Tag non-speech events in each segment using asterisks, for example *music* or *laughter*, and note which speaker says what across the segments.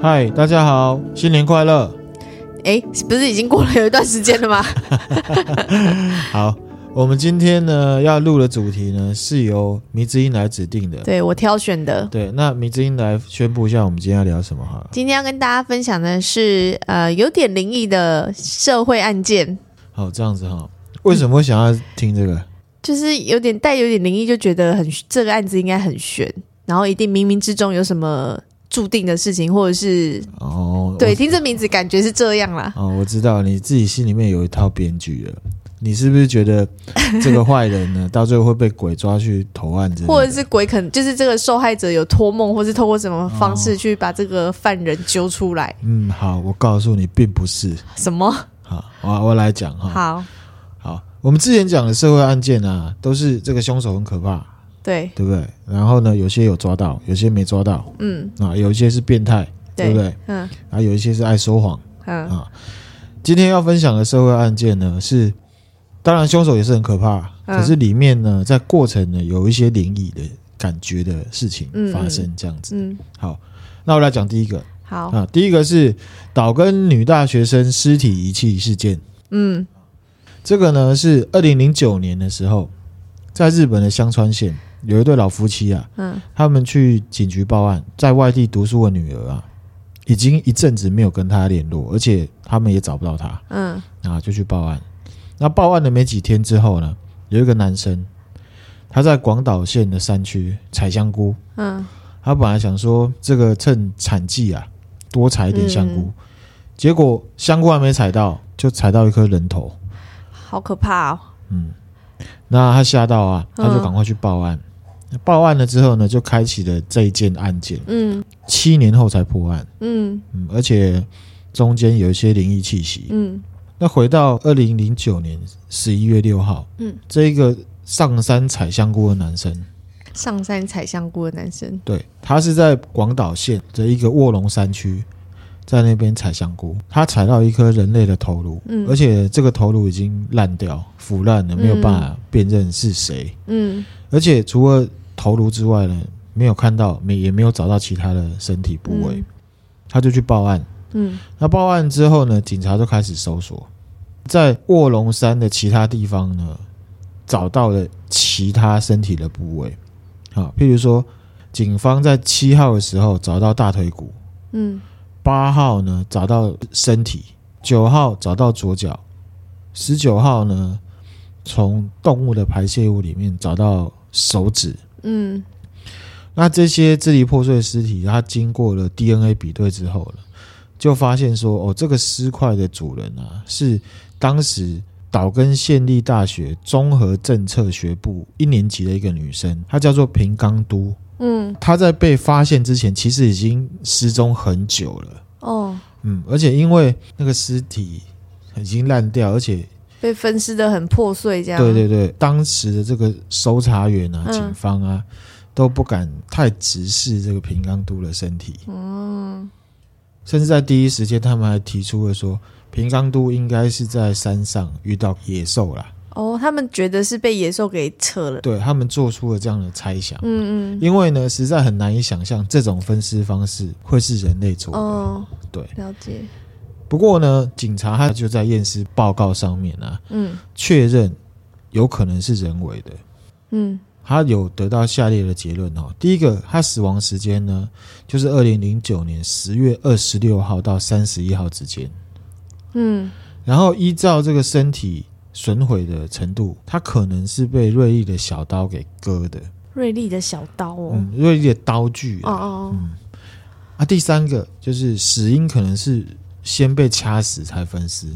Speaker 1: 嗨，大家好，新年快乐！
Speaker 2: 哎，不是已经过了有一段时间了吗？*laughs*
Speaker 1: 好，我们今天呢要录的主题呢是由迷之音来指定的，
Speaker 2: 对，我挑选的。
Speaker 1: 对，那迷之音来宣布一下，我们今天要聊什么哈？
Speaker 2: 今天要跟大家分享的是呃有点灵异的社会案件。
Speaker 1: 好，这样子哈，为什么会想要听这个？嗯、
Speaker 2: 就是有点带有点灵异，就觉得很这个案子应该很悬，然后一定冥冥之中有什么。注定的事情，或者是哦，对，听这名字感觉是这样啦。
Speaker 1: 哦，我知道你自己心里面有一套编剧了。你是不是觉得这个坏人呢，*laughs* 到最后会被鬼抓去投案之类的？
Speaker 2: 或者是鬼可能就是这个受害者有托梦，或是透过什么方式去把这个犯人揪出来？哦、
Speaker 1: 嗯，好，我告诉你，并不是
Speaker 2: 什么。
Speaker 1: 好，我我来讲哈。
Speaker 2: 好，
Speaker 1: 好，我们之前讲的社会案件啊，都是这个凶手很可怕。
Speaker 2: 对，
Speaker 1: 对不对？然后呢，有些有抓到，有些没抓到。嗯，啊，有一些是变态，对，对不对？嗯，啊，有一些是爱说谎。嗯啊，今天要分享的社会案件呢，是当然凶手也是很可怕，嗯、可是里面呢，在过程呢，有一些灵异的感觉的事情发生，这样子。嗯，嗯好，那我来讲第一个。
Speaker 2: 好
Speaker 1: 啊，第一个是岛根女大学生尸体遗弃事件。嗯，这个呢是二零零九年的时候，在日本的香川县。有一对老夫妻啊，嗯，他们去警局报案，在外地读书的女儿啊，已经一阵子没有跟他联络，而且他们也找不到他，嗯，啊，就去报案。那报案的没几天之后呢，有一个男生，他在广岛县的山区采香菇，嗯，他本来想说这个趁产季啊，多采一点香菇，嗯，结果香菇还没采到，就采到一颗人头，
Speaker 2: 好可怕哦，
Speaker 1: 嗯，那他吓到啊，他就赶快去报案。嗯报案了之后呢，就开启了这一件案件。嗯，七年后才破案。嗯。嗯，而且中间有一些灵异气息。嗯，那回到二零零九年十一月六号，嗯，这一个上山采香菇的男生，
Speaker 2: 上山采香菇的男生，
Speaker 1: 对，他是在广岛县的一个卧龙山区，在那边采香菇，他采到一颗人类的头颅，嗯，而且这个头颅已经烂掉、腐烂了，没有办法辨认是谁。嗯，而且除了头颅之外呢，没有看到，没也没有找到其他的身体部位，嗯、他就去报案。嗯，那报案之后呢，警察就开始搜索，在卧龙山的其他地方呢，找到了其他身体的部位。啊，譬如说，警方在七号的时候找到大腿骨，嗯，八号呢找到身体，九号找到左脚，十九号呢从动物的排泄物里面找到手指。嗯，那这些支离破碎的尸体，它经过了 DNA 比对之后呢，就发现说，哦，这个尸块的主人啊，是当时岛根县立大学综合政策学部一年级的一个女生，她叫做平冈都。嗯，她在被发现之前，其实已经失踪很久了。哦，嗯，而且因为那个尸体已经烂掉，而且。
Speaker 2: 被分尸的很破碎，这样。
Speaker 1: 对对对，当时的这个搜查员啊、嗯、警方啊，都不敢太直视这个平冈都的身体。嗯。甚至在第一时间，他们还提出了说，平冈都应该是在山上遇到野兽啦。
Speaker 2: 哦，他们觉得是被野兽给扯了。
Speaker 1: 对，他们做出了这样的猜想。嗯嗯。因为呢，实在很难以想象这种分尸方式会是人类做的。哦。对。
Speaker 2: 了解。
Speaker 1: 不过呢，警察他就在验尸报告上面啊，嗯，确认有可能是人为的，嗯，他有得到下列的结论哦。第一个，他死亡时间呢，就是二零零九年十月二十六号到三十一号之间，嗯，然后依照这个身体损毁的程度，他可能是被锐利的小刀给割的，
Speaker 2: 锐利的小刀哦，
Speaker 1: 嗯，锐利的刀具哦哦，嗯，啊，第三个就是死因可能是。先被掐死才分尸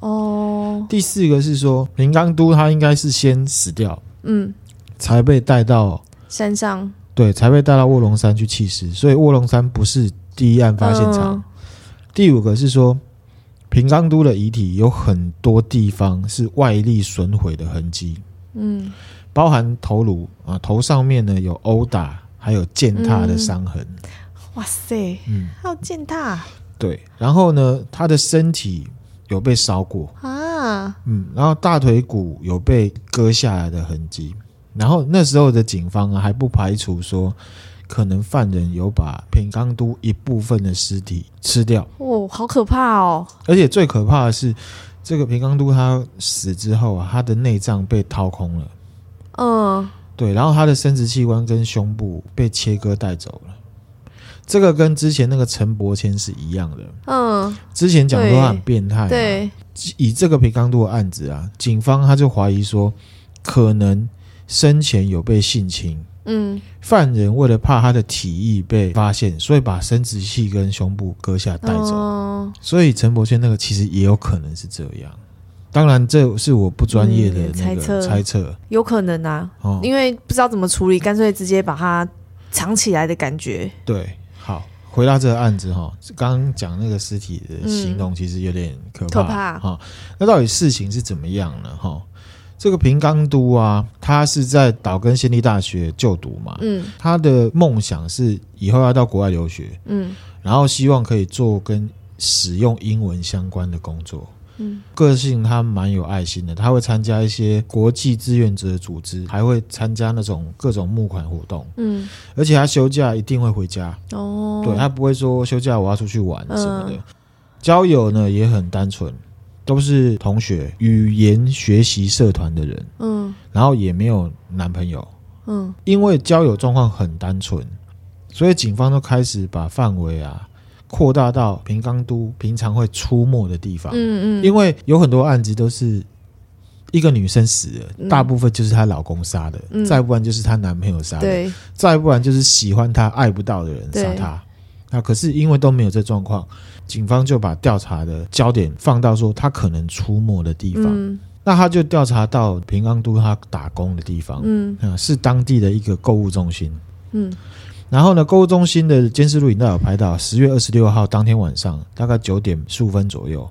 Speaker 1: 哦。第四个是说，平冈都他应该是先死掉，嗯，才被带到
Speaker 2: 山上，
Speaker 1: 对，才被带到卧龙山去弃尸，所以卧龙山不是第一案发现场。嗯、第五个是说，平冈都的遗体有很多地方是外力损毁的痕迹，嗯，包含头颅啊，头上面呢有殴打，还有践踏的伤痕、嗯。
Speaker 2: 哇塞，嗯，还有践踏。
Speaker 1: 对，然后呢，他的身体有被烧过啊，嗯，然后大腿骨有被割下来的痕迹，然后那时候的警方啊还不排除说，可能犯人有把平冈都一部分的尸体吃掉。
Speaker 2: 哦，好可怕哦！
Speaker 1: 而且最可怕的是，这个平冈都他死之后啊，他的内脏被掏空了。嗯，对，然后他的生殖器官跟胸部被切割带走了。这个跟之前那个陈伯谦是一样的。嗯，之前讲说他很变态。对，以这个平刚度的案子啊，警方他就怀疑说，可能生前有被性侵。嗯，犯人为了怕他的体液被发现，所以把生殖器跟胸部割下带走。哦，所以陈伯谦那个其实也有可能是这样。当然，这是我不专业的那个猜测，猜测
Speaker 2: 有可能啊。哦，因为不知道怎么处理，干脆直接把它藏起来的感觉。
Speaker 1: 对。好，回到这个案子哈，刚刚讲那个尸体的行动其实有点可怕。可怕哈，那到底事情是怎么样呢？哈，这个平冈都啊，他是在岛根县立大学就读嘛，嗯，他的梦想是以后要到国外留学，嗯，然后希望可以做跟使用英文相关的工作。嗯，个性他蛮有爱心的，他会参加一些国际志愿者组织，还会参加那种各种募款活动。嗯，而且他休假一定会回家。哦，对，他不会说休假我要出去玩什么的。嗯，交友呢也很单纯，都是同学、语言学习社团的人。嗯，然后也没有男朋友。嗯，因为交友状况很单纯，所以警方都开始把范围啊。扩大到平冈都平常会出没的地方，嗯嗯，因为有很多案子都是一个女生死了，嗯、大部分就是她老公杀的，嗯、再不然就是她男朋友杀的，对。再不然就是喜欢她爱不到的人杀她。那可是因为都没有这状况，警方就把调查的焦点放到说她可能出没的地方。嗯、那他就调查到平冈都他打工的地方，嗯，是当地的一个购物中心，嗯。然后呢，购物中心的监视录影带有拍到十月二十六号当天晚上大概九点十五分左右，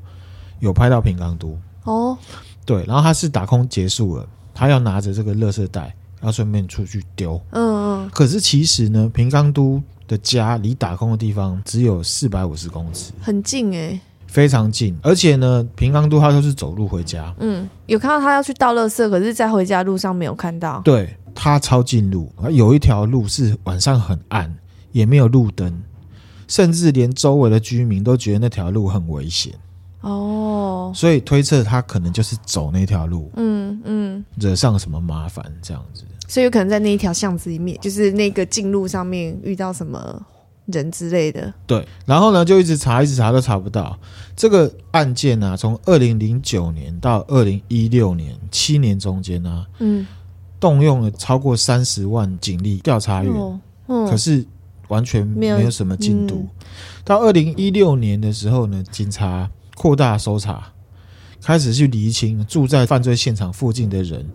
Speaker 1: 有拍到平冈都。哦，对，然后他是打空结束了，他要拿着这个垃圾袋，要顺便出去丢，嗯嗯，可是其实呢，平冈都的家离打空的地方只有四百五十公尺，
Speaker 2: 很近诶，
Speaker 1: 非常近，而且呢，平冈都他都是走路回家，
Speaker 2: 嗯，有看到他要去倒垃圾，可是在回家路上没有看到，
Speaker 1: 对。他抄近路，有一条路是晚上很暗，也没有路灯，甚至连周围的居民都觉得那条路很危险。哦，所以推测他可能就是走那条路，嗯嗯，嗯惹上什么麻烦这样子。
Speaker 2: 所以有可能在那一条巷子里面，就是那个近路上面遇到什么人之类的。
Speaker 1: 对，然后呢，就一直查，一直查都查不到这个案件呢、啊。从二零零九年到二零一六年，七年中间呢、啊，嗯。动用了超过三十万警力调查员，哦哦、可是完全没有什么进度。嗯、到二零一六年的时候呢，警察扩大搜查，开始去厘清住在犯罪现场附近的人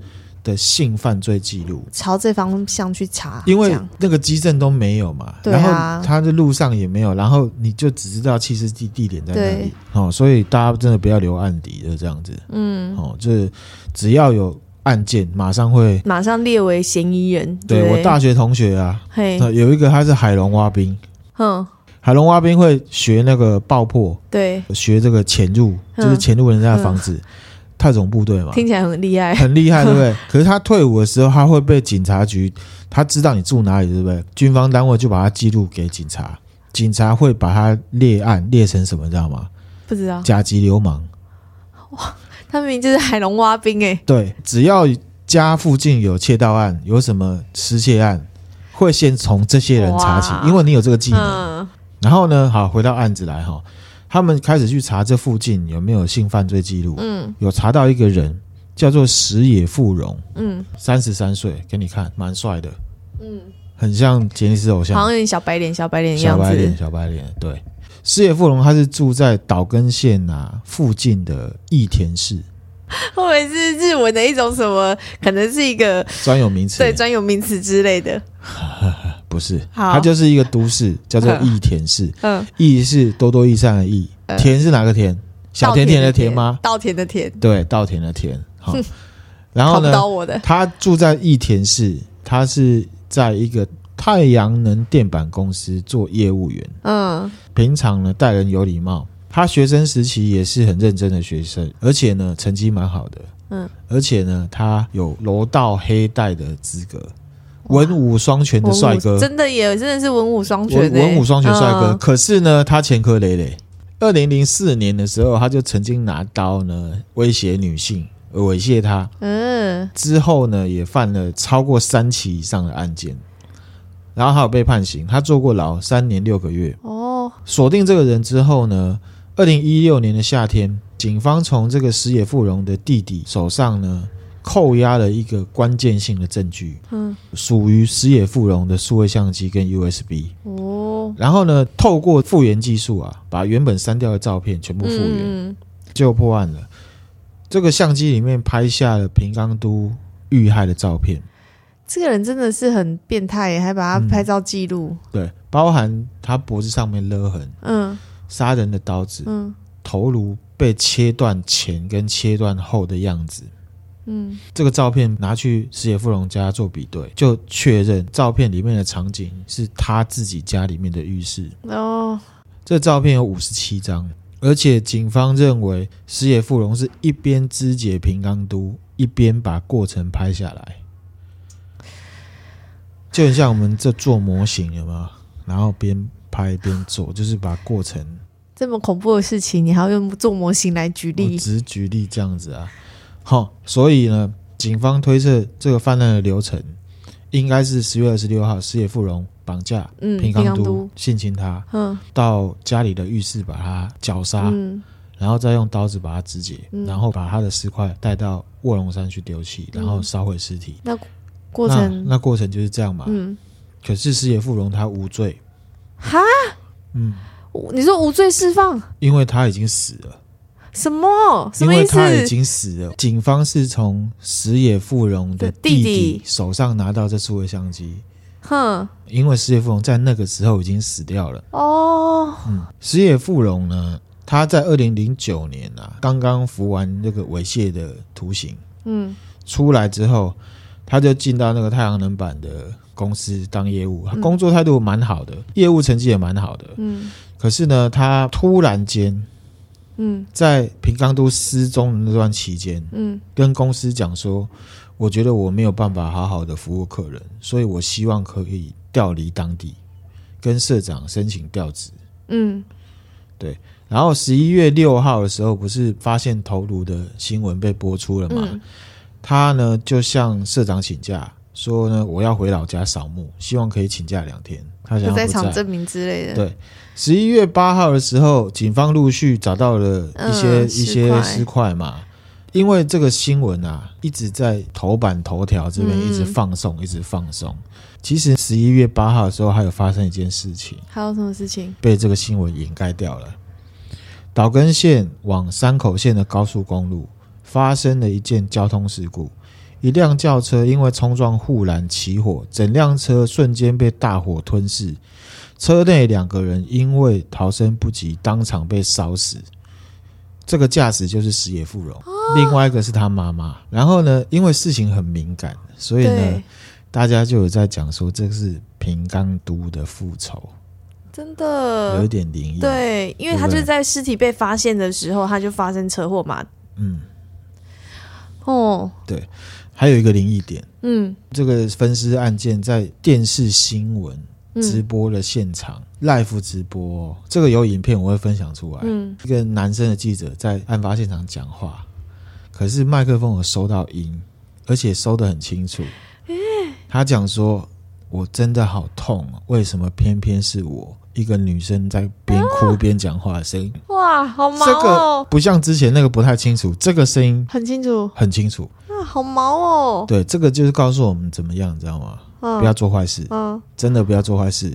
Speaker 1: 的性犯罪记录，
Speaker 2: 朝这方向去查。
Speaker 1: 因为那个基证都没有嘛，啊、然后他的路上也没有，然后你就只知道弃尸地地点在哪里。哦，所以大家真的不要留案底的这样子。嗯，哦，就是只要有。案件马上会
Speaker 2: 马上列为嫌疑人。
Speaker 1: 对，对我大学同学啊，嘿有一个他是海龙蛙兵，嗯，海龙蛙兵会学那个爆破，对，学这个潜入，就是潜入人家的房子，嗯、特种部队嘛，
Speaker 2: 听起来很厉害，
Speaker 1: 很厉害，对不对？可是他退伍的时候，他会被警察局，他知道你住哪里，对不对？军方单位就把他记录给警察，警察会把他列案列成什么，知道吗？
Speaker 2: 不知道，
Speaker 1: 甲级流氓。
Speaker 2: 哇。他明明就是海龙蛙兵哎，
Speaker 1: 对，只要家附近有窃盗案，有什么失窃案，会先从这些人查起，因为你有这个技能。嗯、然后呢，好，回到案子来哈，他们开始去查这附近有没有性犯罪记录。嗯，有查到一个人叫做石野富荣，嗯，三十三岁，给你看，蛮帅的，嗯，很像杰尼斯偶像，
Speaker 2: 好像有点小白脸，小白脸，
Speaker 1: 小白脸，小白脸，对。石野富隆，他是住在岛根县啊附近的益田市。
Speaker 2: 后面是日文的一种什么？可能是一个
Speaker 1: 专有名词，
Speaker 2: 对，专有名词之类的。*laughs*
Speaker 1: 不是，好它就是一个都市，叫做益田市。嗯，益是多多益善的益，田是哪个田？小甜甜的甜吗？
Speaker 2: 稻田的田。
Speaker 1: 对，稻田的田。好，然后呢？他住在益田市，他是在一个。太阳能电板公司做业务员，嗯，平常呢待人有礼貌。他学生时期也是很认真的学生，而且呢成绩蛮好的，嗯，而且呢他有柔道黑带的资格，文武双全的帅哥，
Speaker 2: 真的也真的是文武双全，
Speaker 1: 文武双全帅哥。可是呢，他前科累累。二零零四年的时候，他就曾经拿刀呢威胁女性，猥亵她。嗯，之后呢，也犯了超过三起以上的案件，然后还有被判刑，他坐过牢三年六个月。哦，锁定这个人之后呢，二零一六年的夏天，警方从这个石野富荣的弟弟手上呢。扣押了一个关键性的证据，嗯，属于石野富荣的数位相机跟 USB 哦，然后呢，透过复原技术啊，把原本删掉的照片全部复原，嗯、就破案了。这个相机里面拍下了平冈都遇害的照片。
Speaker 2: 这个人真的是很变态耶，还把他拍照记录、嗯。
Speaker 1: 对，包含他脖子上面勒痕，嗯，杀人的刀子，嗯，头颅被切断前跟切断后的样子。嗯，这个照片拿去石野富荣家做比对，就确认照片里面的场景是他自己家里面的浴室。哦，这照片有五十七张，而且警方认为石野富荣是一边肢解平冈都，一边把过程拍下来，就很像我们这做模型，有没有？然后边拍边做，就是把过程。
Speaker 2: 这么恐怖的事情，你还要用做模型来举例？
Speaker 1: 我只是举例这样子啊。好、哦，所以呢，警方推测这个犯案的流程应该是十月二十六号，石野富荣绑架平冈都性侵他，嗯，到家里的浴室把他绞杀，嗯，然后再用刀子把他肢解，嗯，然后把他的尸块带到卧龙山去丢弃，然后烧毁尸体。
Speaker 2: 那过程
Speaker 1: 那，那过程就是这样嘛，嗯。可是石野富荣他无罪，
Speaker 2: 哈，嗯，你说无罪释放，
Speaker 1: 因为他已经死了。
Speaker 2: 什么？什么意思？
Speaker 1: 因为他已经死了。警方是从石野富荣的弟弟手上拿到这数位相机。哼，因为石野富荣在那个时候已经死掉了。哦，嗯，石野富荣呢，他在二零零九年啊，刚刚服完那个猥亵的徒刑。嗯，出来之后，他就进到那个太阳能板的公司当业务，他工作态度蛮好的，业务成绩也蛮好的。嗯，可是呢，他突然间。嗯，在平冈都失踪的那段期间，嗯，跟公司讲说，我觉得我没有办法好好的服务客人，所以我希望可以调离当地，跟社长申请调职。嗯，对。然后十一月六号的时候，不是发现头颅的新闻被播出了吗？嗯，他呢就向社长请假，说呢我要回老家扫墓，希望可以请假两天。他想在，
Speaker 2: 场证明之类的。
Speaker 1: 对。十一月八号的时候，警方陆续找到了一些、嗯、一些尸块嘛，因为这个新闻啊一直在头版头条这边一直放送，嗯、一直放送。其实十一月八号的时候，还有发生一件事情，
Speaker 2: 还有什么事情
Speaker 1: 被这个新闻掩盖掉了？岛根县往山口县的高速公路发生了一件交通事故，一辆轿车因为冲撞护栏起火，整辆车瞬间被大火吞噬。车内两个人因为逃生不及，当场被烧死。这个驾驶就是石野富荣，哦，另外一个是他妈妈。然后呢，因为事情很敏感，所以呢，大家就有在讲说这是平冈都的复仇，
Speaker 2: 真的
Speaker 1: 有一点灵异。
Speaker 2: 对，因为他就是在尸体被发现的时候，他就发生车祸嘛。嗯，
Speaker 1: 哦，对，还有一个灵异点，嗯，这个分尸案件在电视新闻。直播的现场、嗯、，live 直播、哦，这个有影片我会分享出来。嗯，一个男生的记者在案发现场讲话，可是麦克风有收到音，而且收得很清楚。嗯、他讲说：“我真的好痛，为什么偏偏是我一个女生在边哭边讲话的声音？”
Speaker 2: 哇，好毛哦！
Speaker 1: 这个不像之前那个不太清楚，这个声音
Speaker 2: 很清楚，
Speaker 1: 很清楚。
Speaker 2: 啊，好毛哦！
Speaker 1: 对，这个就是告诉我们怎么样，你知道吗？不要做坏事，嗯，真的不要做坏事。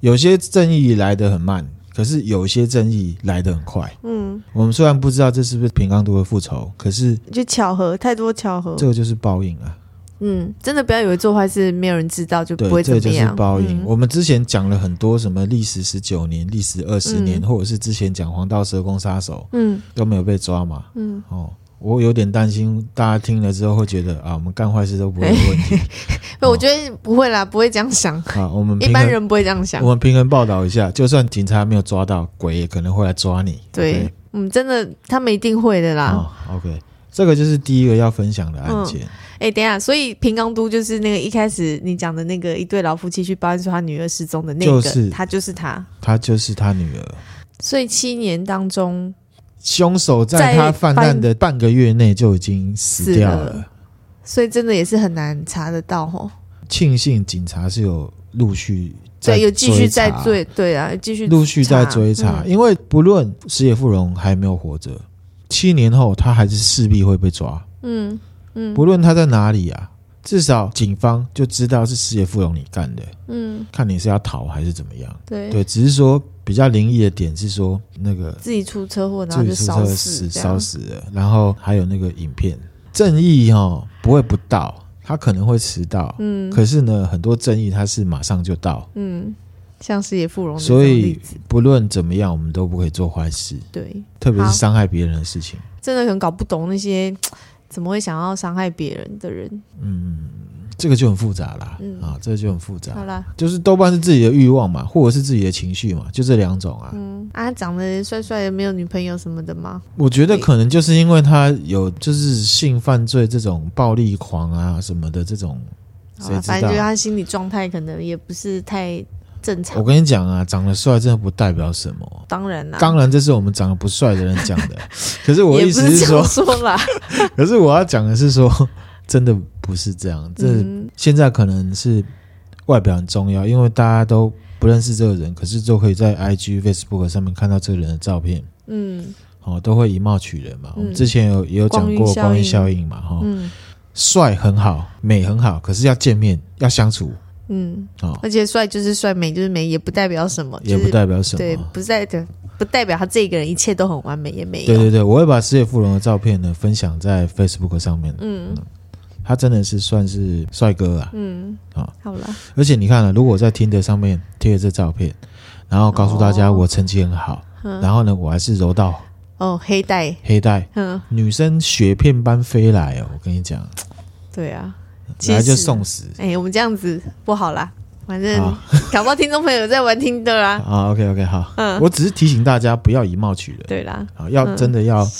Speaker 1: 有些正义来得很慢，可是有些正义来得很快。嗯，我们虽然不知道这是不是平冈都的复仇，可是
Speaker 2: 就巧合，太多巧合，
Speaker 1: 这个就是报应啊。
Speaker 2: 嗯，真的不要以为做坏事没有人知道就不会怎么样。
Speaker 1: 这就是报应。我们之前讲了很多什么历时十九年、历时二十年，或者是之前讲黄道蛇公杀手，嗯，都没有被抓嘛。嗯，哦。我有点担心，大家听了之后会觉得啊，我们干坏事都不会有问题。*laughs*
Speaker 2: 欸、我觉得不会啦，不会这样想。
Speaker 1: 啊，我们
Speaker 2: 一般人不会这样想。
Speaker 1: 我们平衡报道一下，就算警察没有抓到，鬼也可能会来抓你。
Speaker 2: 对，嗯，真的，他们一定会的啦。
Speaker 1: 哦、OK，这个就是第一个要分享的案件。
Speaker 2: 哎，等一下，所以平冈都就是那个一开始你讲的那个一对老夫妻去报案说他女儿失踪的那个，
Speaker 1: 就是
Speaker 2: 他就是他，
Speaker 1: 他就是他女儿。
Speaker 2: 所以七年当中，
Speaker 1: 凶手在他犯案的半个月内就已经死掉了，了，
Speaker 2: 所以真的也是很难查得到哦。
Speaker 1: 庆幸警察是有陆续
Speaker 2: 对有继续在追，对啊，继续
Speaker 1: 陆续在追查，嗯、因为不论石野富荣还没有活着，七年后他还是势必会被抓。嗯嗯，不论他在哪里啊，至少警方就知道是矢野富荣你干的。嗯，看你是要逃还是怎么样。
Speaker 2: 对
Speaker 1: 对，只是说比较灵异的点是说那个
Speaker 2: 自己出车祸，然后就烧死，
Speaker 1: 烧死了。然后还有那个影片，正义哈不会不到。他可能会迟到，嗯，可是呢，很多正义他是马上就到，
Speaker 2: 嗯，像矢野富荣，
Speaker 1: 所以不论怎么样，我们都不可以做坏事，
Speaker 2: 对，
Speaker 1: 特别是伤害别人的事情，
Speaker 2: 真的很搞不懂那些怎么会想要伤害别人的人，
Speaker 1: 嗯。这个就很复杂啦，嗯、啊，这个就很复杂。
Speaker 2: 好啦，
Speaker 1: 就是多半是自己的欲望嘛，或者是自己的情绪嘛，就这两种啊。
Speaker 2: 嗯，啊，长得帅帅的，没有女朋友什么的吗？
Speaker 1: 我觉得可能就是因为他有就是性犯罪这种暴力狂啊什么的这种，谁知道？
Speaker 2: 反正觉得他心理状态可能也不是太。正常。
Speaker 1: 我跟你讲啊，长得帅真的不代表什么。
Speaker 2: 当然啦，
Speaker 1: 当然这是我们长得不帅的人讲的。*laughs* 可是我意思是说，
Speaker 2: 说啦 *laughs*
Speaker 1: 可是我要讲的是说，真的不是这样。这、嗯、现在可能是外表很重要，因为大家都不认识这个人，可是就可以在 IG、Facebook 上面看到这个人的照片。嗯，哦，都会以貌取人嘛。嗯、我们之前有也有讲过光晕效应嘛，哈。嗯，帅很好，美很好，可是要见面要相处。
Speaker 2: 嗯，哦，而且帅就是帅，美就是美，也不代表什么，
Speaker 1: 也不代表什么，
Speaker 2: 对，不在的，不代表他这个人一切都很完美，也没有。
Speaker 1: 对对对，我会把世界富荣的照片呢分享在 Facebook 上面。嗯，嗯，他真的是算是帅哥啊。嗯，啊、哦，
Speaker 2: 好了。
Speaker 1: 而且你看了，如果在 Tinder 上面贴了这照片，然后告诉大家我成绩很好，哦、然后呢，我还是柔道。
Speaker 2: 哦，黑带，
Speaker 1: 黑带，嗯，女生雪片般飞来哦，我跟你讲，
Speaker 2: 对啊。
Speaker 1: 来就送死！
Speaker 2: 哎、欸，我们这样子不好啦。反正 *laughs* 搞不好听众朋友在玩听的啦。
Speaker 1: 啊，OK OK，好。嗯，我只是提醒大家不要以貌取人。
Speaker 2: 对啦，
Speaker 1: 啊，要真的要、嗯、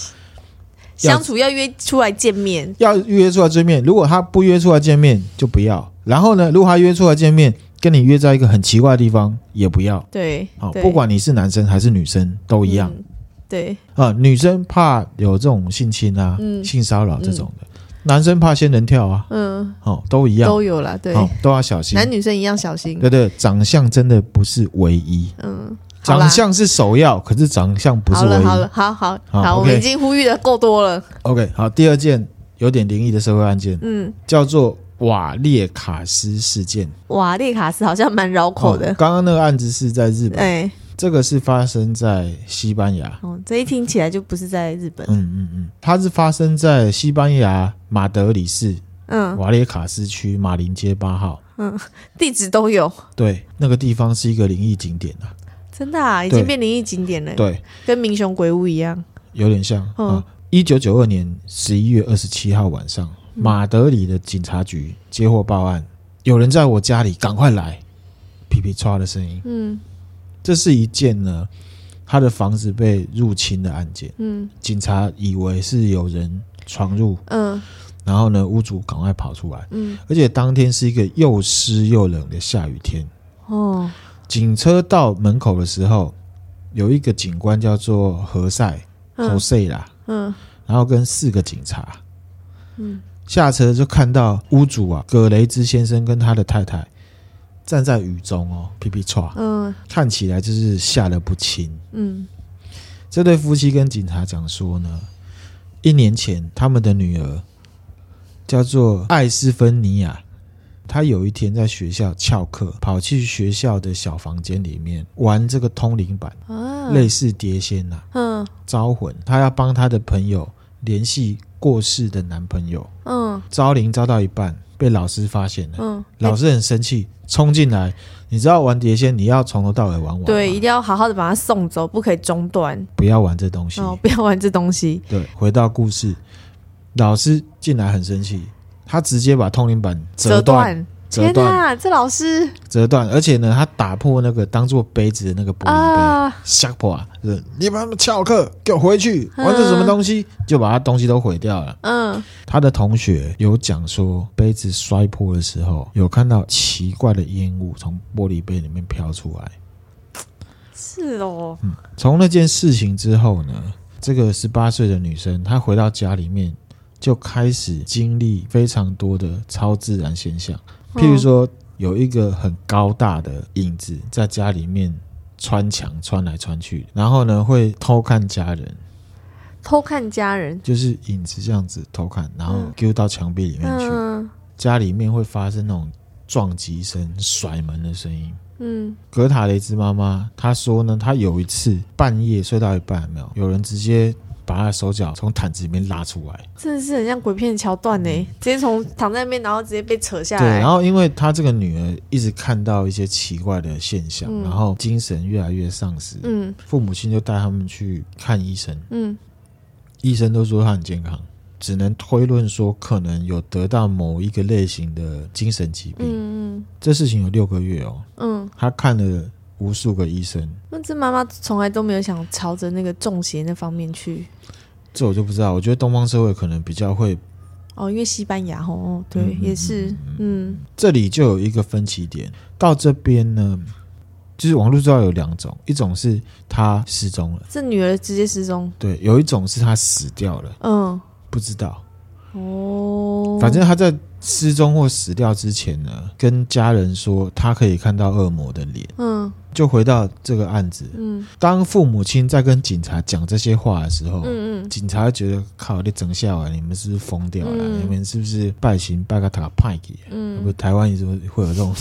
Speaker 2: 相处，要约出来见面，
Speaker 1: 要约出来见面。如果他不约出来见面，就不要。然后呢，如果他约出来见面，跟你约在一个很奇怪的地方，也不要。
Speaker 2: 对，
Speaker 1: 好，不管你是男生还是女生，都一样。嗯、
Speaker 2: 对
Speaker 1: 啊，女生怕有这种性侵啊、嗯、性骚扰这种的。嗯男生怕仙人跳啊，嗯，哦，都一样，
Speaker 2: 都有啦，对，
Speaker 1: 哦，都要小心，
Speaker 2: 男女生一样小心，
Speaker 1: 对对，长相真的不是唯一，嗯，长相是首要，可是长相不是唯一，
Speaker 2: 好了，好了，好好好，我们已经呼吁的够多了
Speaker 1: ，OK，好，第二件有点灵异的社会案件，嗯，叫做瓦列卡斯事件，
Speaker 2: 瓦列卡斯好像蛮绕口的，
Speaker 1: 刚刚那个案子是在日本，哎。这个是发生在西班牙。
Speaker 2: 哦，这一听起来就不是在日本。
Speaker 1: 嗯嗯嗯，它是发生在西班牙马德里市，嗯，瓦列卡斯区马林街八号。嗯，
Speaker 2: 地址都有。
Speaker 1: 对，那个地方是一个灵异景点啊。
Speaker 2: 真的啊，已经变灵异景点了。
Speaker 1: 对，
Speaker 2: 跟民雄鬼屋一样，
Speaker 1: 有点像。嗯，一九九二年十一月二十七号晚上，马德里的警察局接获报案，有人在我家里，赶快来！噼噼唰的声音。嗯。这是一件呢，他的房子被入侵的案件。嗯，警察以为是有人闯入。嗯，然后呢，屋主赶快跑出来。嗯，而且当天是一个又湿又冷的下雨天。哦，警车到门口的时候，有一个警官叫做何塞，何塞啦。嗯，然后跟四个警察。嗯，下车就看到屋主啊，葛雷兹先生跟他的太太。站在雨中哦，噼噼唰，嗯，看起来就是吓得不轻，嗯。这对夫妻跟警察讲说呢，一年前他们的女儿叫做艾斯芬尼亚，她有一天在学校翘课，跑去学校的小房间里面玩这个通灵板，啊，类似碟仙呐，嗯，招魂，她要帮她的朋友联系过世的男朋友，嗯，招灵招到一半。被老师发现了，嗯，老师很生气，冲进来。你知道玩碟仙，你要从头到尾玩完，
Speaker 2: 对，一定要好好的把它送走，不可以中断，
Speaker 1: 不要玩这东西，
Speaker 2: 哦，*laughs* 不要玩这东西。
Speaker 1: 对，回到故事，老师进来很生气，他直接把通灵板折断，折断，
Speaker 2: 这老师
Speaker 1: 折断，而且呢，他打破那个当做杯子的那个玻璃杯，吓破啊！你把他们翘课，给我回去，玩这什么东西？嗯、就把他东西都毁掉了。嗯，他的同学有讲说，杯子摔破的时候，有看到奇怪的烟雾从玻璃杯里面飘出来。
Speaker 2: 是哦，
Speaker 1: 嗯，从那件事情之后呢，这个十八岁的女生，她回到家里面就开始经历非常多的超自然现象。譬如说，有一个很高大的影子在家里面穿墙穿来穿去，然后呢会偷看家人，
Speaker 2: 偷看家人
Speaker 1: 就是影子这样子偷看，然后丢到墙壁里面去。家里面会发生那种撞击声、甩门的声音。嗯，格塔雷兹妈妈她说呢，她有一次半夜睡到一半，没有有人直接。把他的手脚从毯子里面拉出来，
Speaker 2: 真的是很像鬼片桥段呢。直接从躺在那边，然后直接被扯下来。
Speaker 1: 对，然后因为他这个女儿一直看到一些奇怪的现象，嗯、然后精神越来越丧失。嗯，父母亲就带他们去看医生。嗯，医生都说他很健康，只能推论说可能有得到某一个类型的精神疾病。嗯嗯，这事情有六个月哦。嗯，他看了。无数个医生，
Speaker 2: 那这妈妈从来都没有想朝着那个中邪那方面去。
Speaker 1: 这我就不知道。我觉得东方社会可能比较会
Speaker 2: 哦，因为西班牙哦，对，嗯、也是，嗯。
Speaker 1: 这里就有一个分歧点，到这边呢，就是网络知道有两种，一种是他失踪了，
Speaker 2: 这女儿直接失踪，
Speaker 1: 对，有一种是他死掉了，嗯，不知道，哦，反正他在。失踪或死掉之前呢，跟家人说他可以看到恶魔的脸。嗯，就回到这个案子。嗯，当父母亲在跟警察讲这些话的时候，嗯嗯，警察觉得靠，你整下来，你们是不是疯掉了？嗯、你们是不是拜神拜个塔派给？嗯，不，台湾也是会有这种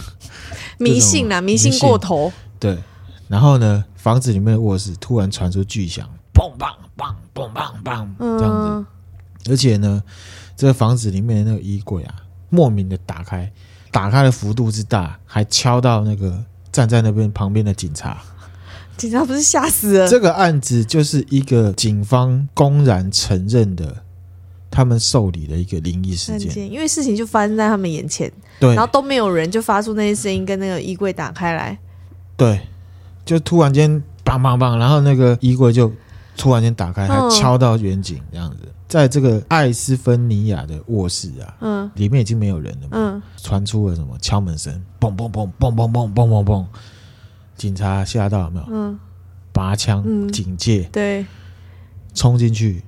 Speaker 1: *laughs*
Speaker 2: 迷信啊，迷信过头。
Speaker 1: 对，然后呢，房子里面的卧室突然传出巨响，砰砰砰砰砰砰，这样子，嗯、而且呢。这个房子里面的那个衣柜啊，莫名的打开，打开的幅度之大，还敲到那个站在那边旁边的警察。
Speaker 2: 警察不是吓死了？
Speaker 1: 这个案子就是一个警方公然承认的，他们受理的一个灵异事件。
Speaker 2: 因为事情就发生在他们眼前，
Speaker 1: 对，
Speaker 2: 然后都没有人，就发出那些声音，跟那个衣柜打开来，
Speaker 1: 对，就突然间砰砰砰，然后那个衣柜就突然间打开，还敲到远景这样子。在这个艾斯芬尼亚的卧室啊，嗯，里面已经没有人了，嗯，传出了什么敲门声，嘣嘣嘣嘣嘣嘣嘣嘣嘣，警察吓到有没有？嗯，拔枪警戒，
Speaker 2: 对，
Speaker 1: 冲进去，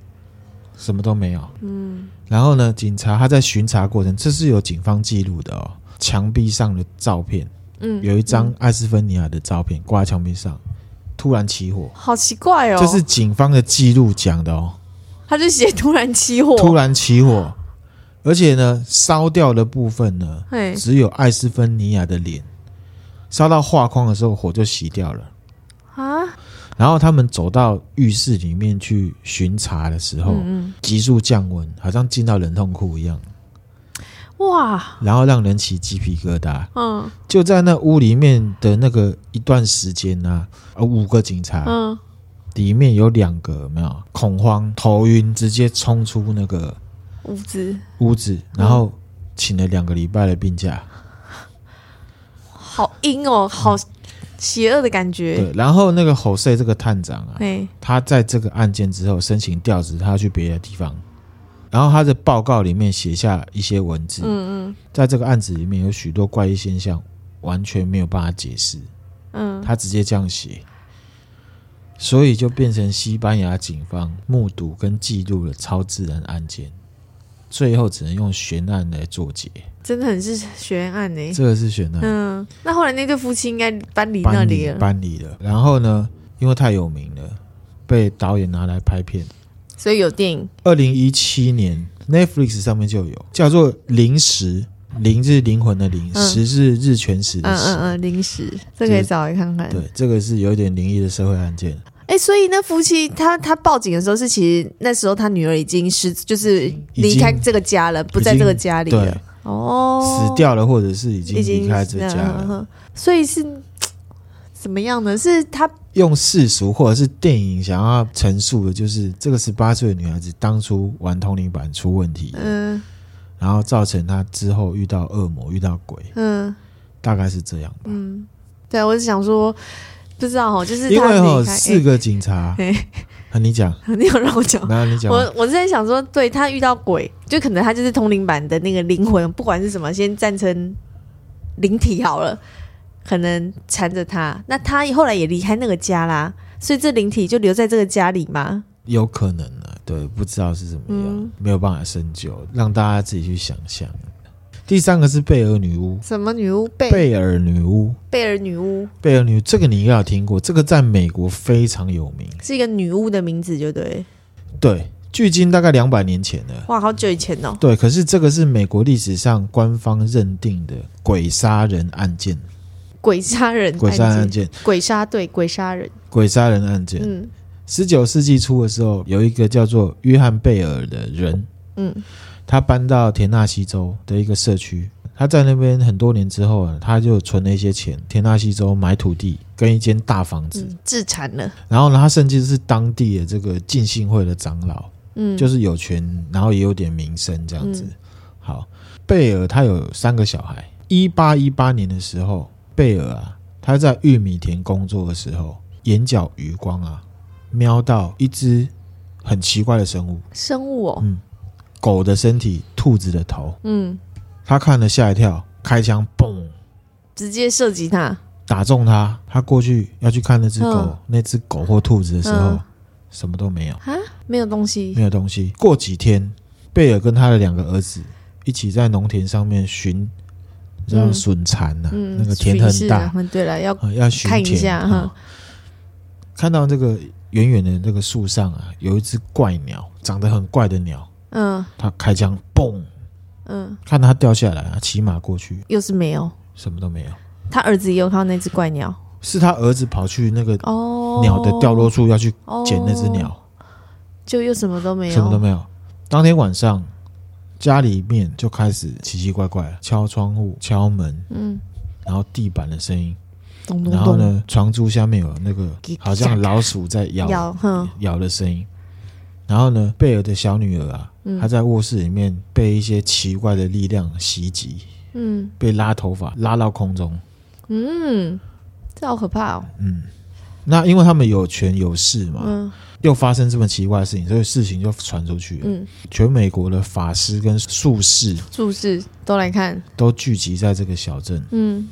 Speaker 1: 什么都没有，嗯，然后呢，警察他在巡查过程，这是有警方记录的哦，墙壁上的照片，嗯，有一张艾斯芬尼亚的照片挂在墙壁上，突然起火，
Speaker 2: 好奇怪哦，
Speaker 1: 这是警方的记录讲的哦。
Speaker 2: 他就写突然起火，
Speaker 1: 突然起火，而且呢，烧掉的部分呢，嘿只有艾斯芬尼亚的脸，烧到画框的时候，火就熄掉了啊。然后他们走到浴室里面去巡查的时候，嗯、急速降温，好像进到冷冻库一样，哇！然后让人起鸡皮疙瘩。嗯，就在那屋里面的那个一段时间呢、啊，五个警察，嗯。里面有两个有没有恐慌、头晕，直接冲出那个
Speaker 2: 屋子，
Speaker 1: 屋子，然后请了两个礼拜的病假，
Speaker 2: 好阴哦，好邪恶的感觉。
Speaker 1: 对，然后那个侯赛这个探长啊，嘿。他在这个案件之后申请调职，他要去别的地方，然后他的报告里面写下一些文字，嗯嗯，在这个案子里面有许多怪异现象，完全没有办法解释，嗯，他直接这样写。所以就变成西班牙警方目睹跟记录了超自然案件，最后只能用悬案来作结。
Speaker 2: 真的很是悬案呢、欸，
Speaker 1: 这个是悬案。
Speaker 2: 嗯，那后来那对夫妻应该搬离那里了，
Speaker 1: 搬离了。然后呢，因为太有名了，被导演拿来拍片，
Speaker 2: 所以有电影。
Speaker 1: 二零一七年 Netflix 上面就有，叫做《灵时》。灵是灵魂的灵，时、嗯、是日全食的食。
Speaker 2: 嗯嗯嗯，灵时，这可以找来看看。
Speaker 1: 对，这个是有点灵异的社会案件。
Speaker 2: 哎、欸，所以那夫妻他他报警的时候是，其实那时候他女儿已经是就是离开这个家了，不在这个家里了。对哦，
Speaker 1: 死掉了，或者是已经离开这家了。嗯、
Speaker 2: 所以是怎么样呢？是他
Speaker 1: 用世俗或者是电影想要陈述的，就是这个十八岁的女孩子当初玩通灵板出问题。嗯。然后造成她之后遇到恶魔、遇到鬼，嗯，大概是这样吧。
Speaker 2: 嗯，对，我是想说，不知道哦，就是
Speaker 1: 因为哦，四个警察，*laughs*
Speaker 2: 哎，
Speaker 1: 你讲，*laughs*
Speaker 2: 你有让我讲，
Speaker 1: 那你讲，
Speaker 2: 我我是在想说，对他遇到鬼，就可能他就是通灵版的那个灵魂，不管是什么，先站成灵体好了，可能缠着他，那他后来也离开那个家啦，所以这灵体就留在这个家里吗？
Speaker 1: 有可能啊，对，不知道是怎么样，嗯、没有办法深究，让大家自己去想象。第三个是贝尔女巫，
Speaker 2: 什么女巫？贝。
Speaker 1: 贝尔女巫，
Speaker 2: 贝尔女巫，
Speaker 1: 贝尔女，这个你应该有听过，这个在美国非常有名，
Speaker 2: 是一个女巫的名字，就对。
Speaker 1: 对，距今大概两百年前了，
Speaker 2: 哇，好久以前哦。
Speaker 1: 对，可是这个是美国历史上官方认定的鬼杀人案件，
Speaker 2: 鬼杀人，
Speaker 1: 鬼杀人案件，
Speaker 2: 鬼杀对，鬼杀人，
Speaker 1: 鬼杀人案件，嗯。十九世纪初的时候，有一个叫做约翰贝尔的人，嗯，他搬到田纳西州的一个社区，他在那边很多年之后啊，他就存了一些钱，田纳西州买土地跟一间大房子，
Speaker 2: 自产了。
Speaker 1: 然后呢，他甚至是当地的这个浸信会的长老，嗯，就是有权，然后也有点名声这样子。好，贝尔他有三个小孩。一八一八年的时候，贝尔啊，他在玉米田工作的时候，眼角余光啊。瞄到一只很奇怪的生物，
Speaker 2: 生物哦，
Speaker 1: 嗯，狗的身体，兔子的头，嗯，他看了吓一跳，开枪，嘣，
Speaker 2: 直接射击他，
Speaker 1: 打中他。他过去要去看那只狗，嗯、那只狗或兔子的时候，嗯、什么都没有。
Speaker 2: 啊，没有东西，
Speaker 1: 没有东西。过几天，贝尔跟他的两个儿子一起在农田上面寻，这样笋蚕呐，那个田很大，
Speaker 2: 对了，要
Speaker 1: 要寻看一下哈、嗯，看到这个。远远的那个树上啊，有一只怪鸟，长得很怪的鸟。嗯，他开枪，嘣，嗯，看他掉下来啊，骑马过去，
Speaker 2: 又是没有，
Speaker 1: 什么都没有。
Speaker 2: 他儿子也有看到那只怪鸟，
Speaker 1: 是他儿子跑去那个哦。鸟的掉落处要去捡那只鸟，哦，
Speaker 2: 就又什么都没有，
Speaker 1: 什么都没有。当天晚上，家里面就开始奇奇怪怪，敲窗户、敲门，嗯，然后地板的声音。咚咚咚然后呢，床柱下面有那个好像老鼠在咬咬，咬的声音。然后呢，贝尔的小女儿啊，她在卧室里面被一些奇怪的力量袭击，嗯，被拉头发拉到空中，
Speaker 2: 嗯，这好可怕哦。
Speaker 1: 嗯，那因为他们有权有势嘛，嗯，又发生这么奇怪的事情，所以事情就传出去了。嗯，全美国的法师跟术士，
Speaker 2: 术士都来看，
Speaker 1: 都聚集在这个小镇。嗯。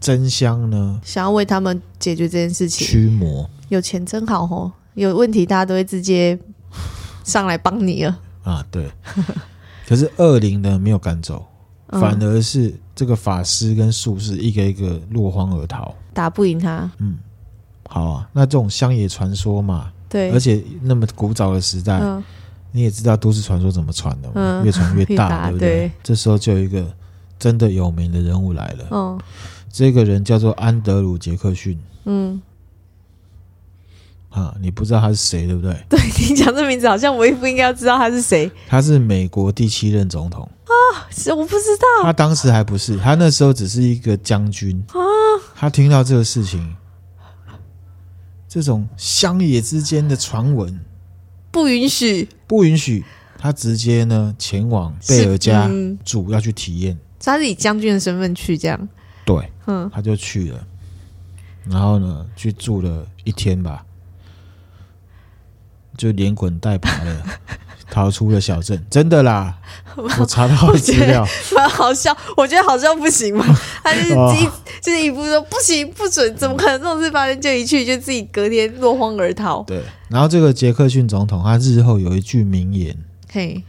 Speaker 1: 真香呢，
Speaker 2: 想要为他们解决这件事情，
Speaker 1: 驱魔。
Speaker 2: 有钱真好哦，有问题大家都会直接上来帮你了
Speaker 1: 啊。对，*laughs* 可是恶灵呢没有赶走，嗯，反而是这个法师跟术士一个一个落荒而逃，
Speaker 2: 打不赢他。
Speaker 1: 嗯，好啊，那这种乡野传说嘛，
Speaker 2: 对，
Speaker 1: 而且那么古早的时代，嗯，你也知道都市传说怎么传的嘛，嗯，越传越 *laughs* 大，大，对不对？对，这时候就有一个真的有名的人物来了，嗯。这个人叫做安德鲁·杰克逊。嗯，啊，你不知道他是谁，对不对？*laughs*
Speaker 2: 对，你讲这名字，好像我也不应该要知道他是谁。
Speaker 1: 他是美国第七任总统
Speaker 2: 啊，是我不知道。
Speaker 1: 他当时还不是，他那时候只是一个将军啊。他听到这个事情，这种乡野之间的传闻，
Speaker 2: 不允许，
Speaker 1: 不允许。他直接呢前往贝尔家住，嗯、要去体验。
Speaker 2: 他是以将军的身份去这样。
Speaker 1: 对，嗯，他就去了，然后呢，去住了一天吧，就连滚带爬的 *laughs* 逃出了小镇。真的啦，我查到资料，*laughs*
Speaker 2: 蛮好笑。我觉得好笑不行吗？*laughs* 他就是一、哦、就是一副说不行不准，怎么可能这种事发生？就一去就自己隔天落荒而逃。
Speaker 1: 对，然后这个杰克逊总统他日后有一句名言，
Speaker 2: 嘿。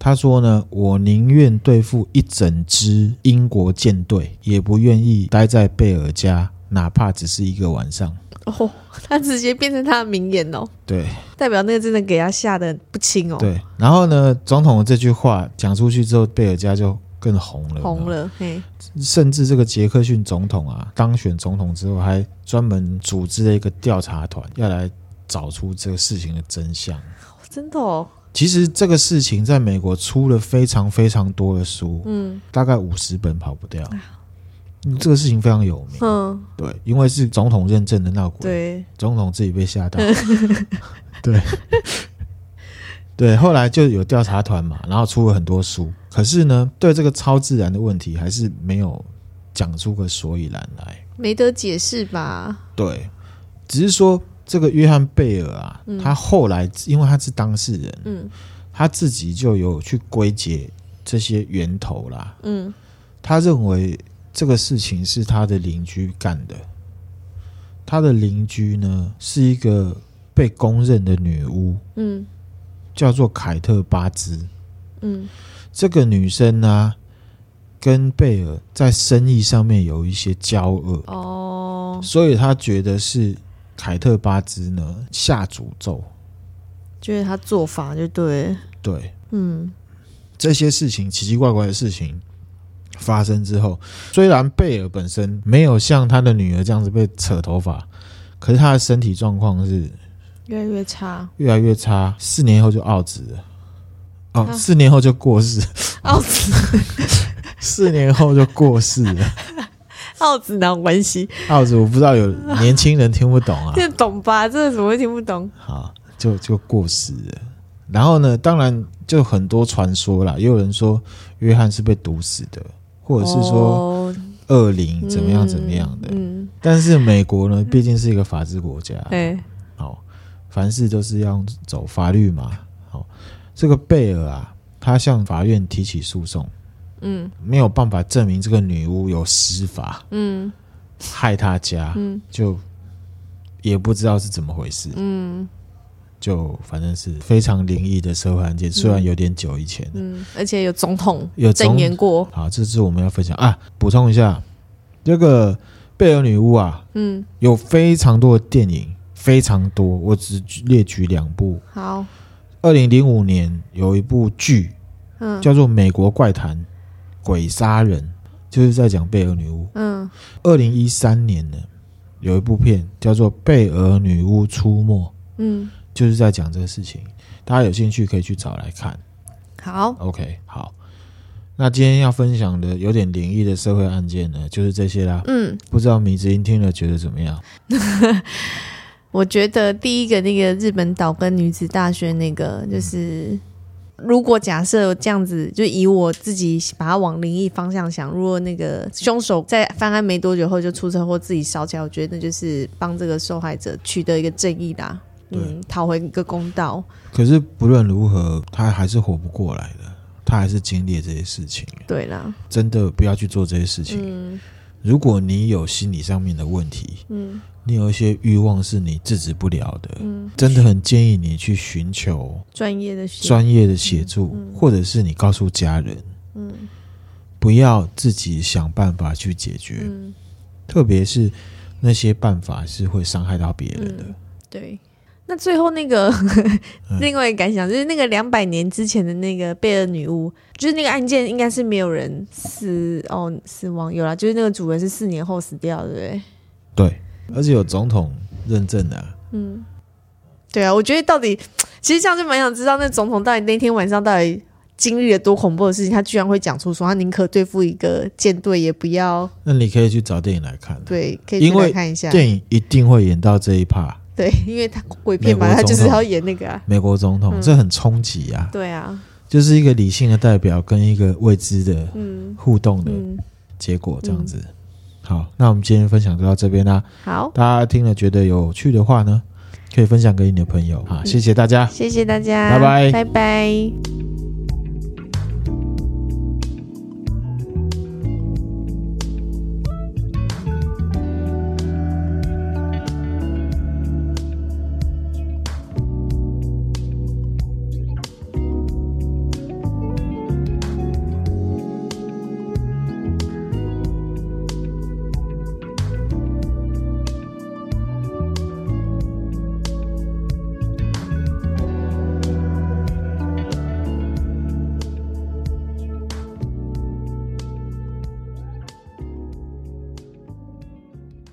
Speaker 1: 他说呢，我宁愿对付一整支英国舰队，也不愿意待在贝尔家，哪怕只是一个晚上。
Speaker 2: 哦，*laughs* 他直接变成他的名言哦。
Speaker 1: 对，
Speaker 2: 代表那个真的给他吓得不轻哦。
Speaker 1: 对，然后呢，总统的这句话讲出去之后，贝尔加就更红了，
Speaker 2: 红了。嘿，
Speaker 1: 甚至这个杰克逊总统啊，当选总统之后，还专门组织了一个调查团，要来找出这个事情的真相。
Speaker 2: 真的哦。
Speaker 1: 其实这个事情在美国出了非常非常多的书，嗯，大概五十本跑不掉。嗯，这个事情非常有名，嗯，对，因为是总统认证的闹鬼，对，总统自己被吓到，*laughs* 对，对，后来就有调查团嘛，然后出了很多书，可可是呢，对这个超自然的问题，还是没有讲出个所以然来，
Speaker 2: 没得解释吧？
Speaker 1: 对，只是说这个约翰贝尔啊，嗯、他后来因为他是当事人，嗯，他自己就有去归结这些源头啦，嗯，他认为这个事情是他的邻居干的，他的邻居呢是一个被公认的女巫，嗯，叫做凯特巴兹，嗯，这个女生呢、啊。跟贝尔在生意上面有一些交恶。哦，所以他觉得是凯特巴兹呢下诅咒，
Speaker 2: 觉得他做法就对。
Speaker 1: 对，嗯，这些事情奇奇怪怪的事情发生之后，虽然贝尔本身没有像他的女儿这样子被扯头发，可是他的身体状况是
Speaker 2: 越来越差，
Speaker 1: 越来越差，四年后就奥兹了，哦，四年后就过世，
Speaker 2: 奥兹。
Speaker 1: 四年后就过世了，
Speaker 2: 奥子 *laughs* 哪有关系？
Speaker 1: 奥子我不知道，有年轻人听不懂啊，
Speaker 2: 听懂吧？这怎么会听不懂？
Speaker 1: 好，就就过世了。然后呢，当然就很多传说啦，也有人说约翰是被毒死的，或者是说恶灵怎么样怎么样的。但是美国呢，毕竟是一个法治国家，对，好，凡事都是要走法律嘛。好，这个贝尔啊，他向法院提起诉讼。嗯，没有办法证明这个女巫有施法，嗯，害他家，嗯，就也不知道是怎么回事，嗯，就反正是非常灵异的社会案件，虽然有点久以前，嗯，
Speaker 2: 而且有总统有证言过，
Speaker 1: 好，这是我们要分享啊。补充一下，这个贝尔女巫啊，嗯，有非常多的电影，非常多，我只列举两部。
Speaker 2: 好，
Speaker 1: 二零零五年有一部剧，嗯，叫做《美国怪谈》。鬼杀人就是在讲贝尔女巫。嗯，二零一三年呢，有一部片叫做《贝尔女巫出没》。嗯，就是在讲这个事情。大家有兴趣可以去找来看。
Speaker 2: 好
Speaker 1: ，OK，好。那今天要分享的有点灵异的社会案件呢，就是这些啦。嗯，不知道米子英听了觉得怎么样？*laughs*
Speaker 2: 我觉得第一个那个日本岛根女子大学那个就是。嗯如果假设这样子，就以我自己把它往灵异方向想，如果那个凶手在犯案没多久后就出车祸自己烧起来，我觉得那就是帮这个受害者取得一个正义啦，嗯，讨回一个公道。
Speaker 1: 可是不论如何，他还是活不过来的，他还是经历这些事情。
Speaker 2: 对啦，
Speaker 1: 真的不要去做这些事情。嗯，如果你有心理上面的问题，嗯。你有一些欲望是你制止不了的，嗯，真的很建议你去寻求
Speaker 2: 专业的
Speaker 1: 专业的协助，嗯嗯，或者是你告诉家人，嗯，不要自己想办法去解决，嗯，特别是那些办法是会伤害到别人的，嗯。
Speaker 2: 对，那最后那个 *laughs* 另外一个感想就是，那个两百年之前的那个贝尔女巫，就是那个案件应该是没有人死哦死亡有啦，就是那个主人是四年后死掉，对不对？
Speaker 1: 对。而且有总统认证的，啊，嗯，
Speaker 2: 对啊，我觉得到底其实这样就蛮想知道，那总统到底那天晚上到底经历了多恐怖的事情，他居然会讲出说他宁可对付一个舰队也不要。
Speaker 1: 那你可以去找电影来看，
Speaker 2: 对，可以来看一下，
Speaker 1: 电影一定会演到这一趴。
Speaker 2: 对，因为他鬼片嘛，他就是要演那个啊，
Speaker 1: 美国总统，嗯，这很冲击啊。
Speaker 2: 对啊，
Speaker 1: 就是一个理性的代表跟一个未知的互动的结果，这样子。好，那我们今天分享就到这边啦。
Speaker 2: 好，
Speaker 1: 大家听了觉得有趣的话呢，可以分享给你的朋友。好，谢谢大家，
Speaker 2: 谢谢大家，
Speaker 1: 拜拜，
Speaker 2: 拜拜。